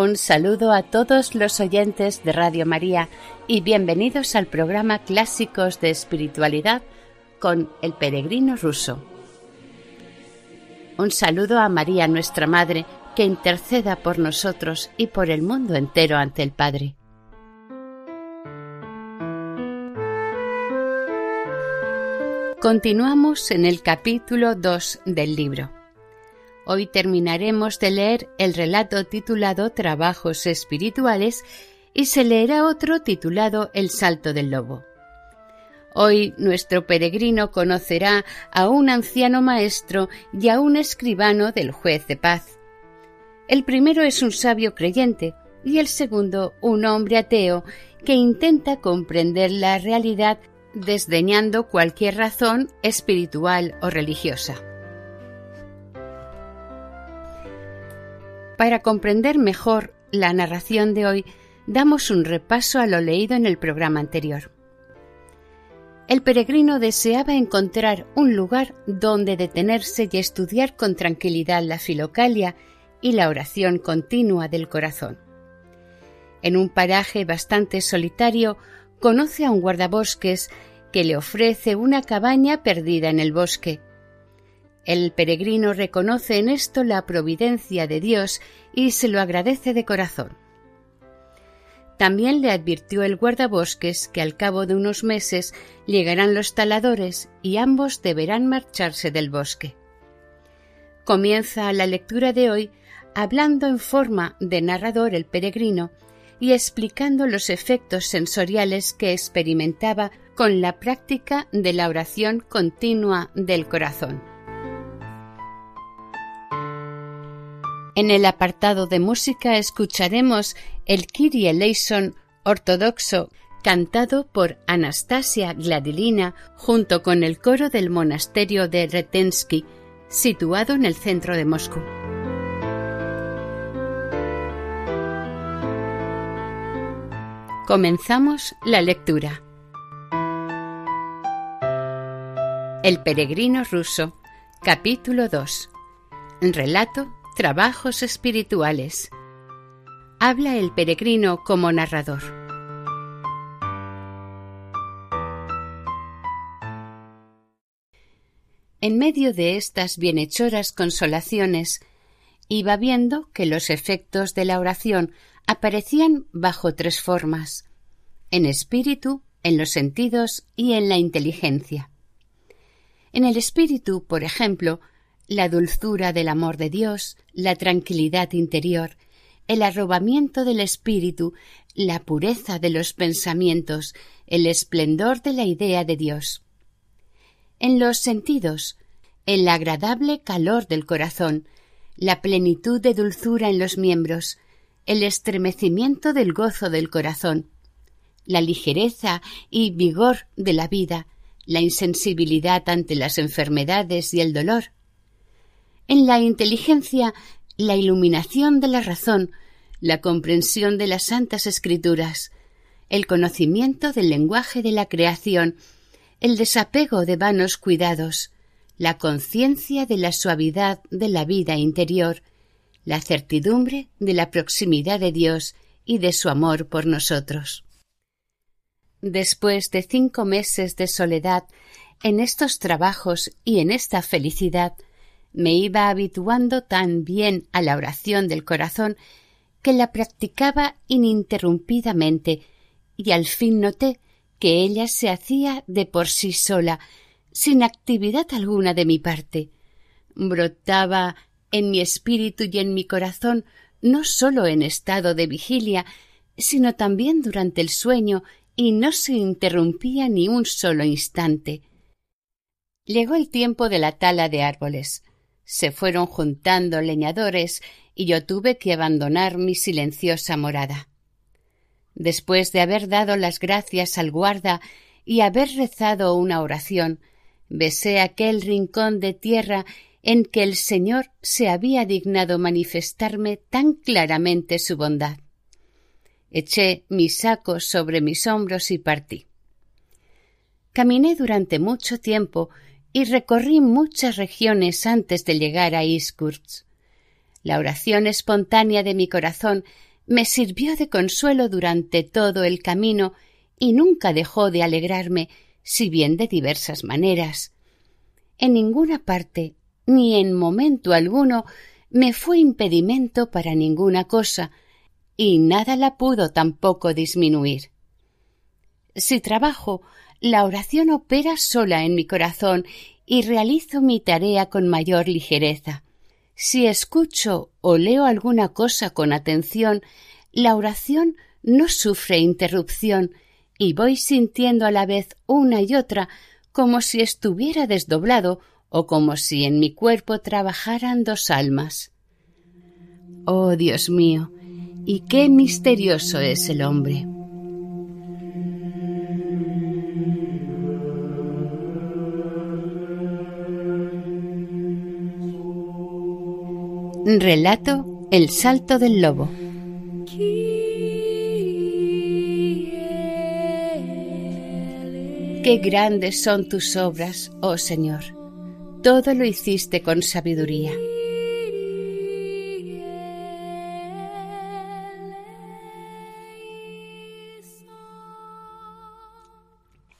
Un saludo a todos los oyentes de Radio María y bienvenidos al programa Clásicos de Espiritualidad con el peregrino ruso. Un saludo a María, nuestra Madre, que interceda por nosotros y por el mundo entero ante el Padre. Continuamos en el capítulo 2 del libro. Hoy terminaremos de leer el relato titulado Trabajos espirituales y se leerá otro titulado El salto del lobo. Hoy nuestro peregrino conocerá a un anciano maestro y a un escribano del juez de paz. El primero es un sabio creyente y el segundo un hombre ateo que intenta comprender la realidad desdeñando cualquier razón espiritual o religiosa. Para comprender mejor la narración de hoy, damos un repaso a lo leído en el programa anterior. El peregrino deseaba encontrar un lugar donde detenerse y estudiar con tranquilidad la filocalia y la oración continua del corazón. En un paraje bastante solitario, conoce a un guardabosques que le ofrece una cabaña perdida en el bosque, el peregrino reconoce en esto la providencia de Dios y se lo agradece de corazón. También le advirtió el guardabosques que al cabo de unos meses llegarán los taladores y ambos deberán marcharse del bosque. Comienza la lectura de hoy hablando en forma de narrador el peregrino y explicando los efectos sensoriales que experimentaba con la práctica de la oración continua del corazón. En el apartado de música escucharemos el Kyrie eleison ortodoxo cantado por Anastasia Gladilina junto con el coro del monasterio de Retensky, situado en el centro de Moscú. Comenzamos la lectura. El peregrino ruso, capítulo 2. Relato Trabajos espirituales. Habla el peregrino como narrador. En medio de estas bienhechoras consolaciones, iba viendo que los efectos de la oración aparecían bajo tres formas en espíritu, en los sentidos y en la inteligencia. En el espíritu, por ejemplo, la dulzura del amor de Dios, la tranquilidad interior, el arrobamiento del espíritu, la pureza de los pensamientos, el esplendor de la idea de Dios. En los sentidos, el agradable calor del corazón, la plenitud de dulzura en los miembros, el estremecimiento del gozo del corazón, la ligereza y vigor de la vida, la insensibilidad ante las enfermedades y el dolor, en la inteligencia la iluminación de la razón, la comprensión de las santas escrituras, el conocimiento del lenguaje de la creación, el desapego de vanos cuidados, la conciencia de la suavidad de la vida interior, la certidumbre de la proximidad de Dios y de su amor por nosotros. Después de cinco meses de soledad en estos trabajos y en esta felicidad, me iba habituando tan bien a la oración del corazón que la practicaba ininterrumpidamente y al fin noté que ella se hacía de por sí sola, sin actividad alguna de mi parte. Brotaba en mi espíritu y en mi corazón no sólo en estado de vigilia, sino también durante el sueño y no se interrumpía ni un solo instante. Llegó el tiempo de la tala de árboles. Se fueron juntando leñadores y yo tuve que abandonar mi silenciosa morada. Después de haber dado las gracias al guarda y haber rezado una oración, besé aquel rincón de tierra en que el Señor se había dignado manifestarme tan claramente su bondad. Eché mis sacos sobre mis hombros y partí. Caminé durante mucho tiempo y recorrí muchas regiones antes de llegar a Iskurz. La oración espontánea de mi corazón me sirvió de consuelo durante todo el camino y nunca dejó de alegrarme, si bien de diversas maneras. En ninguna parte, ni en momento alguno, me fue impedimento para ninguna cosa, y nada la pudo tampoco disminuir. Si trabajo, la oración opera sola en mi corazón y realizo mi tarea con mayor ligereza. Si escucho o leo alguna cosa con atención, la oración no sufre interrupción y voy sintiendo a la vez una y otra como si estuviera desdoblado o como si en mi cuerpo trabajaran dos almas. Oh Dios mío, y qué misterioso es el hombre. Relato El salto del lobo. Qué grandes son tus obras, oh Señor. Todo lo hiciste con sabiduría.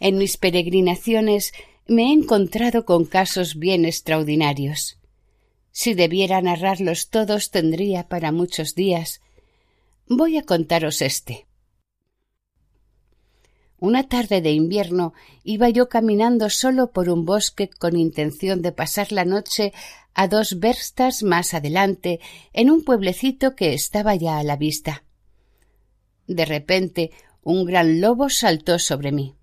En mis peregrinaciones me he encontrado con casos bien extraordinarios. Si debiera narrarlos todos tendría para muchos días. Voy a contaros este. Una tarde de invierno iba yo caminando solo por un bosque con intención de pasar la noche a dos verstas más adelante en un pueblecito que estaba ya a la vista. De repente un gran lobo saltó sobre mí.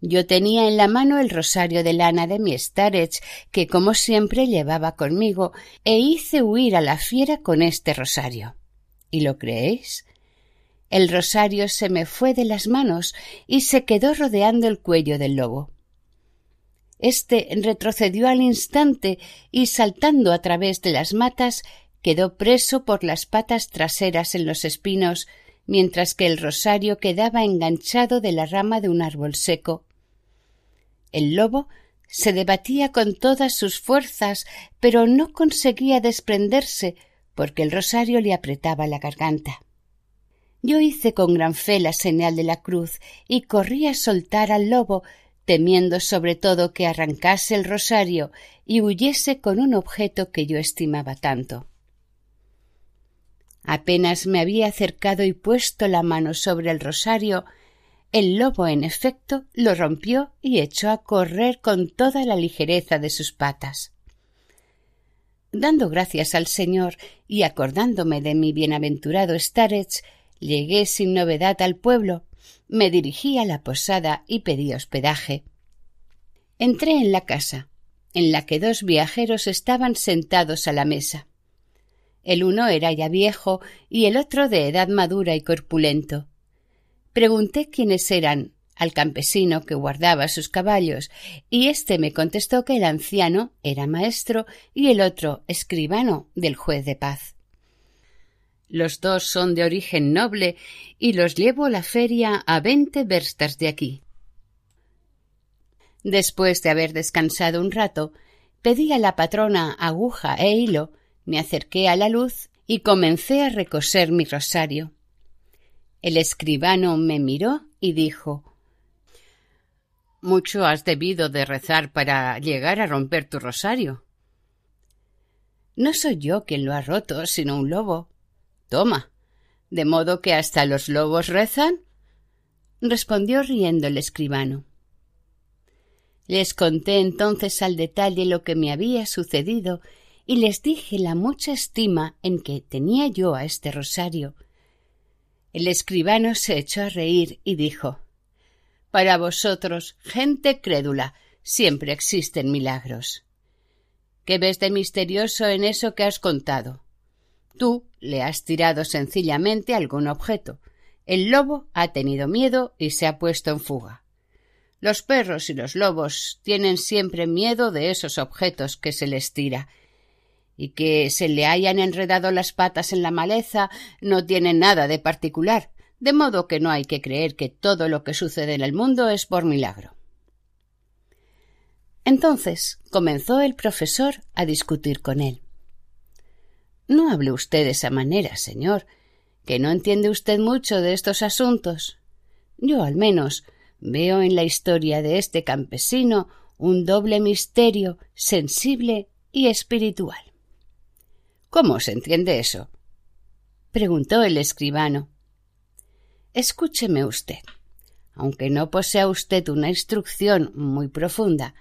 Yo tenía en la mano el rosario de lana de mi Starech, que como siempre llevaba conmigo, e hice huir a la fiera con este rosario. ¿Y lo creéis? El rosario se me fue de las manos y se quedó rodeando el cuello del lobo. Este retrocedió al instante y saltando a través de las matas quedó preso por las patas traseras en los espinos, mientras que el rosario quedaba enganchado de la rama de un árbol seco el lobo se debatía con todas sus fuerzas, pero no conseguía desprenderse porque el rosario le apretaba la garganta. Yo hice con gran fe la señal de la cruz y corrí a soltar al lobo, temiendo sobre todo que arrancase el rosario y huyese con un objeto que yo estimaba tanto. Apenas me había acercado y puesto la mano sobre el rosario, el lobo, en efecto, lo rompió y echó a correr con toda la ligereza de sus patas. Dando gracias al Señor y acordándome de mi bienaventurado Starets, llegué sin novedad al pueblo, me dirigí a la posada y pedí hospedaje. Entré en la casa, en la que dos viajeros estaban sentados a la mesa. El uno era ya viejo y el otro de edad madura y corpulento. Pregunté quiénes eran al campesino que guardaba sus caballos, y éste me contestó que el anciano era maestro y el otro escribano del juez de paz. Los dos son de origen noble y los llevo a la feria a veinte verstas de aquí. Después de haber descansado un rato, pedí a la patrona aguja e hilo, me acerqué a la luz y comencé a recoser mi rosario. El escribano me miró y dijo Mucho has debido de rezar para llegar a romper tu rosario. No soy yo quien lo ha roto, sino un lobo. Toma. ¿De modo que hasta los lobos rezan? respondió riendo el escribano. Les conté entonces al detalle lo que me había sucedido y les dije la mucha estima en que tenía yo a este rosario. El escribano se echó a reír y dijo Para vosotros, gente crédula, siempre existen milagros. ¿Qué ves de misterioso en eso que has contado? Tú le has tirado sencillamente algún objeto. El lobo ha tenido miedo y se ha puesto en fuga. Los perros y los lobos tienen siempre miedo de esos objetos que se les tira, y que se le hayan enredado las patas en la maleza no tiene nada de particular, de modo que no hay que creer que todo lo que sucede en el mundo es por milagro. Entonces comenzó el profesor a discutir con él. No hable usted de esa manera, señor, que no entiende usted mucho de estos asuntos. Yo, al menos, veo en la historia de este campesino un doble misterio sensible y espiritual. ¿Cómo se entiende eso? preguntó el escribano. Escúcheme usted. Aunque no posea usted una instrucción muy profunda,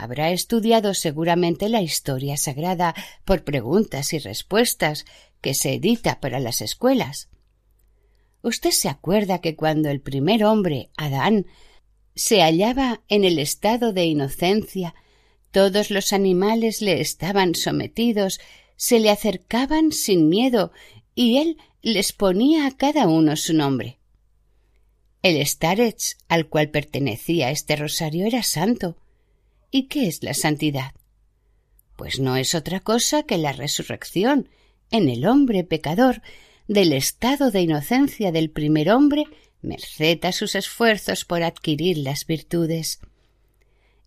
Habrá estudiado seguramente la historia sagrada por preguntas y respuestas que se edita para las escuelas. Usted se acuerda que cuando el primer hombre, Adán, se hallaba en el estado de inocencia, todos los animales le estaban sometidos, se le acercaban sin miedo y él les ponía a cada uno su nombre. El starets al cual pertenecía este rosario era santo, ¿Y qué es la santidad? Pues no es otra cosa que la resurrección en el hombre pecador del estado de inocencia del primer hombre, merced a sus esfuerzos por adquirir las virtudes.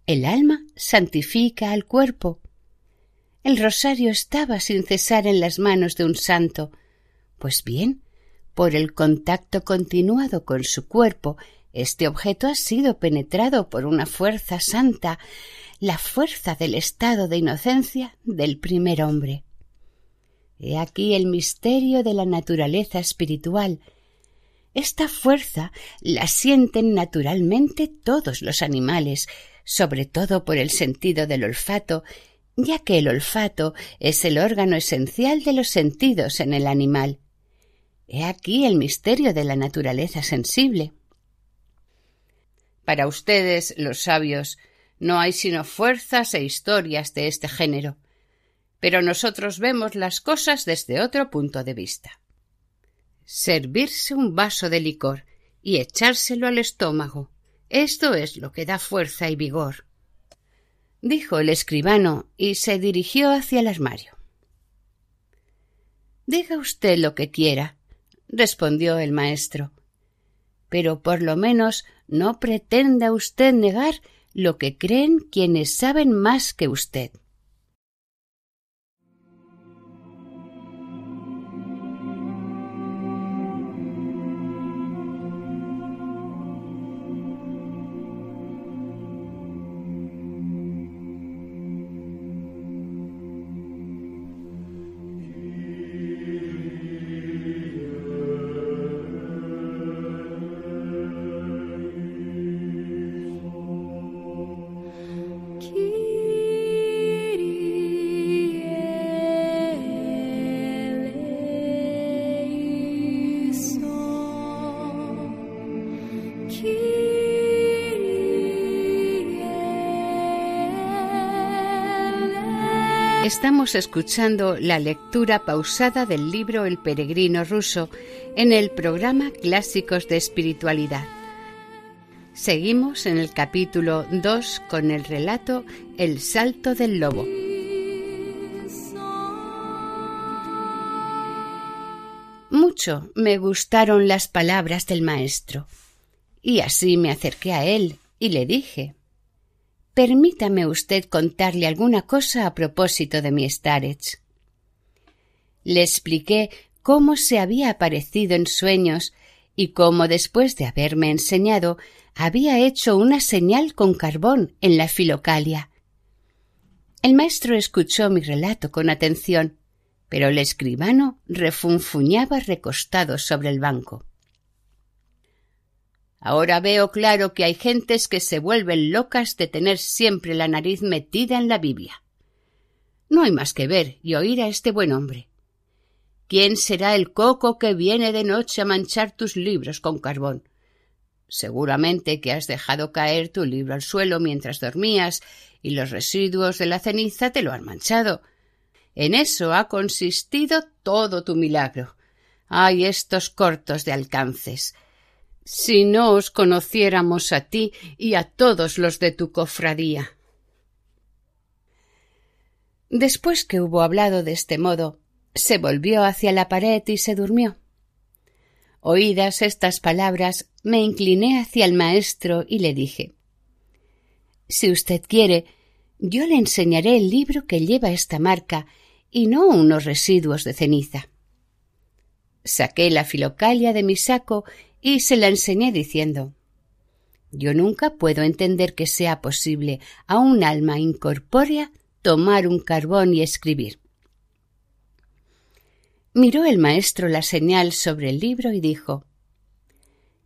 El alma santifica al cuerpo. El rosario estaba sin cesar en las manos de un santo. Pues bien, por el contacto continuado con su cuerpo este objeto ha sido penetrado por una fuerza santa, la fuerza del estado de inocencia del primer hombre. He aquí el misterio de la naturaleza espiritual. Esta fuerza la sienten naturalmente todos los animales, sobre todo por el sentido del olfato, ya que el olfato es el órgano esencial de los sentidos en el animal. He aquí el misterio de la naturaleza sensible. Para ustedes, los sabios, no hay sino fuerzas e historias de este género, pero nosotros vemos las cosas desde otro punto de vista. Servirse un vaso de licor y echárselo al estómago, esto es lo que da fuerza y vigor. Dijo el escribano y se dirigió hacia el armario. Diga usted lo que quiera, respondió el maestro, pero por lo menos no pretenda usted negar lo que creen quienes saben más que usted. Estamos escuchando la lectura pausada del libro El peregrino ruso en el programa Clásicos de Espiritualidad. Seguimos en el capítulo 2 con el relato El salto del lobo. Mucho me gustaron las palabras del maestro, y así me acerqué a él y le dije Permítame usted contarle alguna cosa a propósito de mi Starets. Le expliqué cómo se había aparecido en sueños y cómo después de haberme enseñado había hecho una señal con carbón en la filocalia. El maestro escuchó mi relato con atención, pero el escribano refunfuñaba recostado sobre el banco. Ahora veo claro que hay gentes que se vuelven locas de tener siempre la nariz metida en la Biblia. No hay más que ver y oír a este buen hombre. ¿Quién será el coco que viene de noche a manchar tus libros con carbón? Seguramente que has dejado caer tu libro al suelo mientras dormías y los residuos de la ceniza te lo han manchado. En eso ha consistido todo tu milagro. Hay estos cortos de alcances. Si no os conociéramos a ti y a todos los de tu cofradía. Después que hubo hablado de este modo, se volvió hacia la pared y se durmió. Oídas estas palabras, me incliné hacia el maestro y le dije Si usted quiere, yo le enseñaré el libro que lleva esta marca y no unos residuos de ceniza. Saqué la filocalia de mi saco y se la enseñé diciendo Yo nunca puedo entender que sea posible a un alma incorpórea tomar un carbón y escribir. Miró el maestro la señal sobre el libro y dijo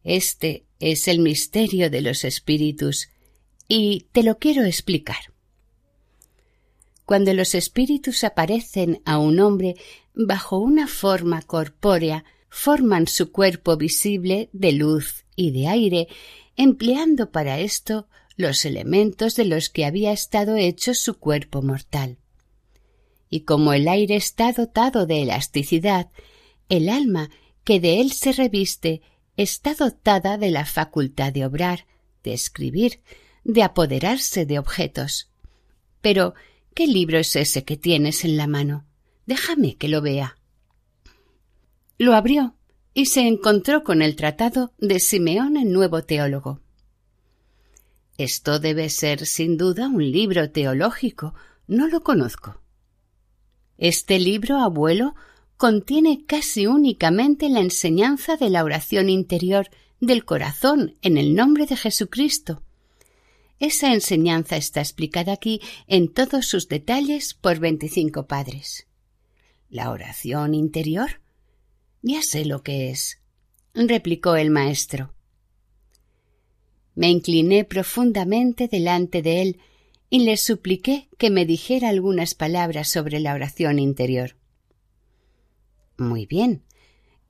Este es el misterio de los espíritus y te lo quiero explicar. Cuando los espíritus aparecen a un hombre bajo una forma corpórea, forman su cuerpo visible de luz y de aire, empleando para esto los elementos de los que había estado hecho su cuerpo mortal. Y como el aire está dotado de elasticidad, el alma que de él se reviste está dotada de la facultad de obrar, de escribir, de apoderarse de objetos. Pero, ¿qué libro es ese que tienes en la mano? Déjame que lo vea. Lo abrió y se encontró con el tratado de Simeón el Nuevo Teólogo. Esto debe ser sin duda un libro teológico. No lo conozco. Este libro, abuelo, contiene casi únicamente la enseñanza de la oración interior del corazón en el nombre de Jesucristo. Esa enseñanza está explicada aquí en todos sus detalles por veinticinco padres. ¿La oración interior? Ya sé lo que es, replicó el maestro. Me incliné profundamente delante de él y le supliqué que me dijera algunas palabras sobre la oración interior. Muy bien.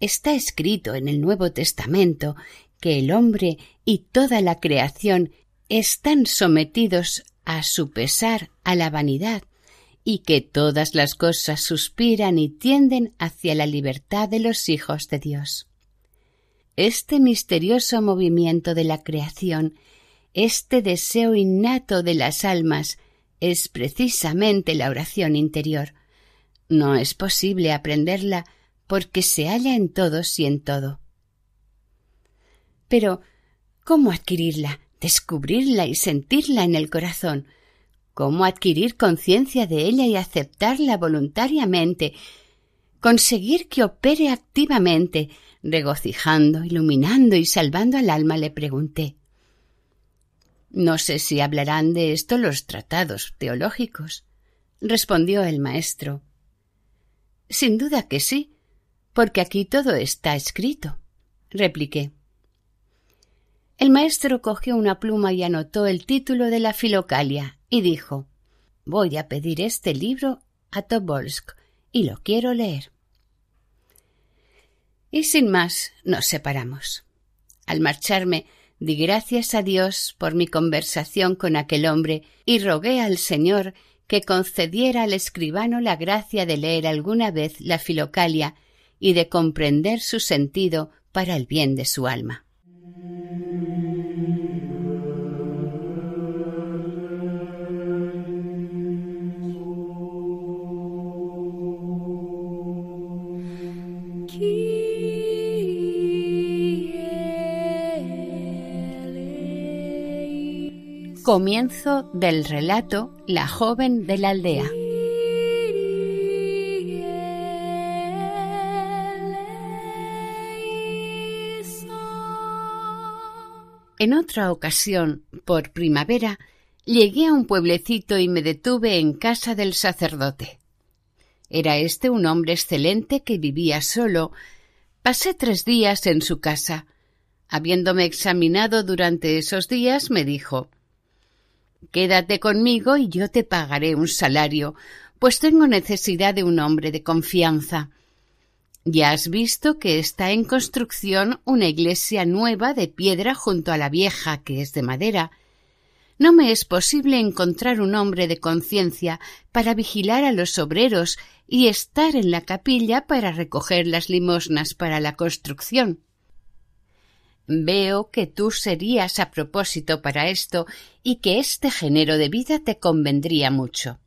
Está escrito en el Nuevo Testamento que el hombre y toda la creación están sometidos a su pesar a la vanidad y que todas las cosas suspiran y tienden hacia la libertad de los hijos de Dios. Este misterioso movimiento de la creación, este deseo innato de las almas, es precisamente la oración interior. No es posible aprenderla porque se halla en todos y en todo. Pero, ¿cómo adquirirla, descubrirla y sentirla en el corazón? Cómo adquirir conciencia de ella y aceptarla voluntariamente, conseguir que opere activamente, regocijando, iluminando y salvando al alma, le pregunté. No sé si hablarán de esto los tratados teológicos, respondió el maestro. Sin duda que sí, porque aquí todo está escrito, repliqué. El maestro cogió una pluma y anotó el título de la filocalia y dijo Voy a pedir este libro a Tobolsk y lo quiero leer. Y sin más nos separamos. Al marcharme di gracias a Dios por mi conversación con aquel hombre y rogué al Señor que concediera al escribano la gracia de leer alguna vez la filocalia y de comprender su sentido para el bien de su alma. Comienzo del relato La joven de la aldea. En otra ocasión, por primavera, llegué a un pueblecito y me detuve en casa del sacerdote. Era este un hombre excelente que vivía solo. Pasé tres días en su casa. Habiéndome examinado durante esos días, me dijo Quédate conmigo y yo te pagaré un salario, pues tengo necesidad de un hombre de confianza. Ya has visto que está en construcción una iglesia nueva de piedra junto a la vieja, que es de madera. No me es posible encontrar un hombre de conciencia para vigilar a los obreros y estar en la capilla para recoger las limosnas para la construcción. Veo que tú serías a propósito para esto y que este género de vida te convendría mucho.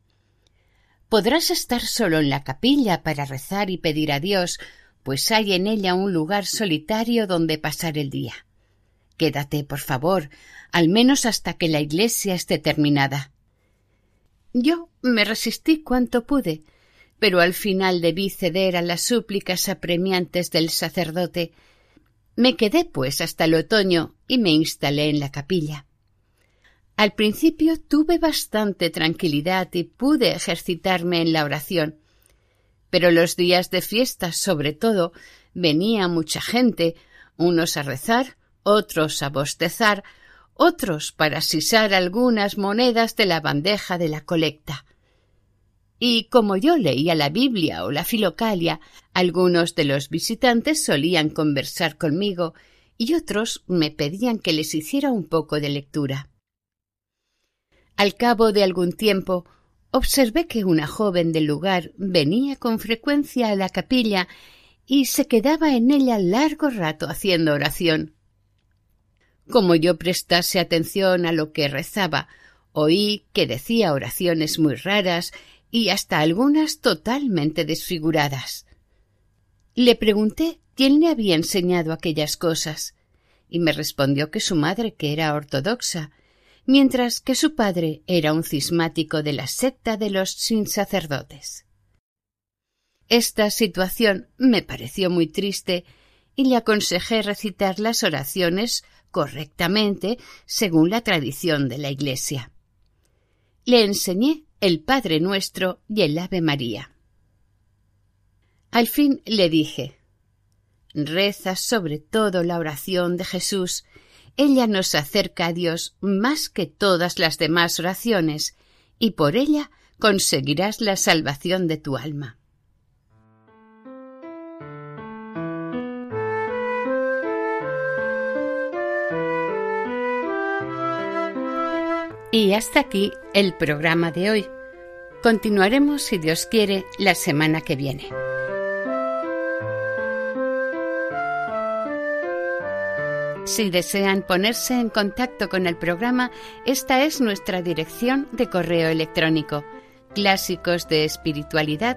Podrás estar solo en la capilla para rezar y pedir a Dios, pues hay en ella un lugar solitario donde pasar el día. Quédate, por favor, al menos hasta que la iglesia esté terminada. Yo me resistí cuanto pude, pero al final debí ceder a las súplicas apremiantes del sacerdote. Me quedé, pues, hasta el otoño y me instalé en la capilla. Al principio tuve bastante tranquilidad y pude ejercitarme en la oración. Pero los días de fiesta, sobre todo, venía mucha gente, unos a rezar, otros a bostezar, otros para sisar algunas monedas de la bandeja de la colecta. Y como yo leía la Biblia o la Filocalia, algunos de los visitantes solían conversar conmigo y otros me pedían que les hiciera un poco de lectura. Al cabo de algún tiempo observé que una joven del lugar venía con frecuencia a la capilla y se quedaba en ella largo rato haciendo oración. Como yo prestase atención a lo que rezaba, oí que decía oraciones muy raras y hasta algunas totalmente desfiguradas. Le pregunté quién le había enseñado aquellas cosas, y me respondió que su madre, que era ortodoxa, mientras que su padre era un cismático de la secta de los sin sacerdotes. Esta situación me pareció muy triste y le aconsejé recitar las oraciones correctamente según la tradición de la Iglesia. Le enseñé el Padre Nuestro y el Ave María. Al fin le dije Reza sobre todo la oración de Jesús ella nos acerca a Dios más que todas las demás oraciones, y por ella conseguirás la salvación de tu alma. Y hasta aquí el programa de hoy. Continuaremos, si Dios quiere, la semana que viene. Si desean ponerse en contacto con el programa, esta es nuestra dirección de correo electrónico clásicos de espiritualidad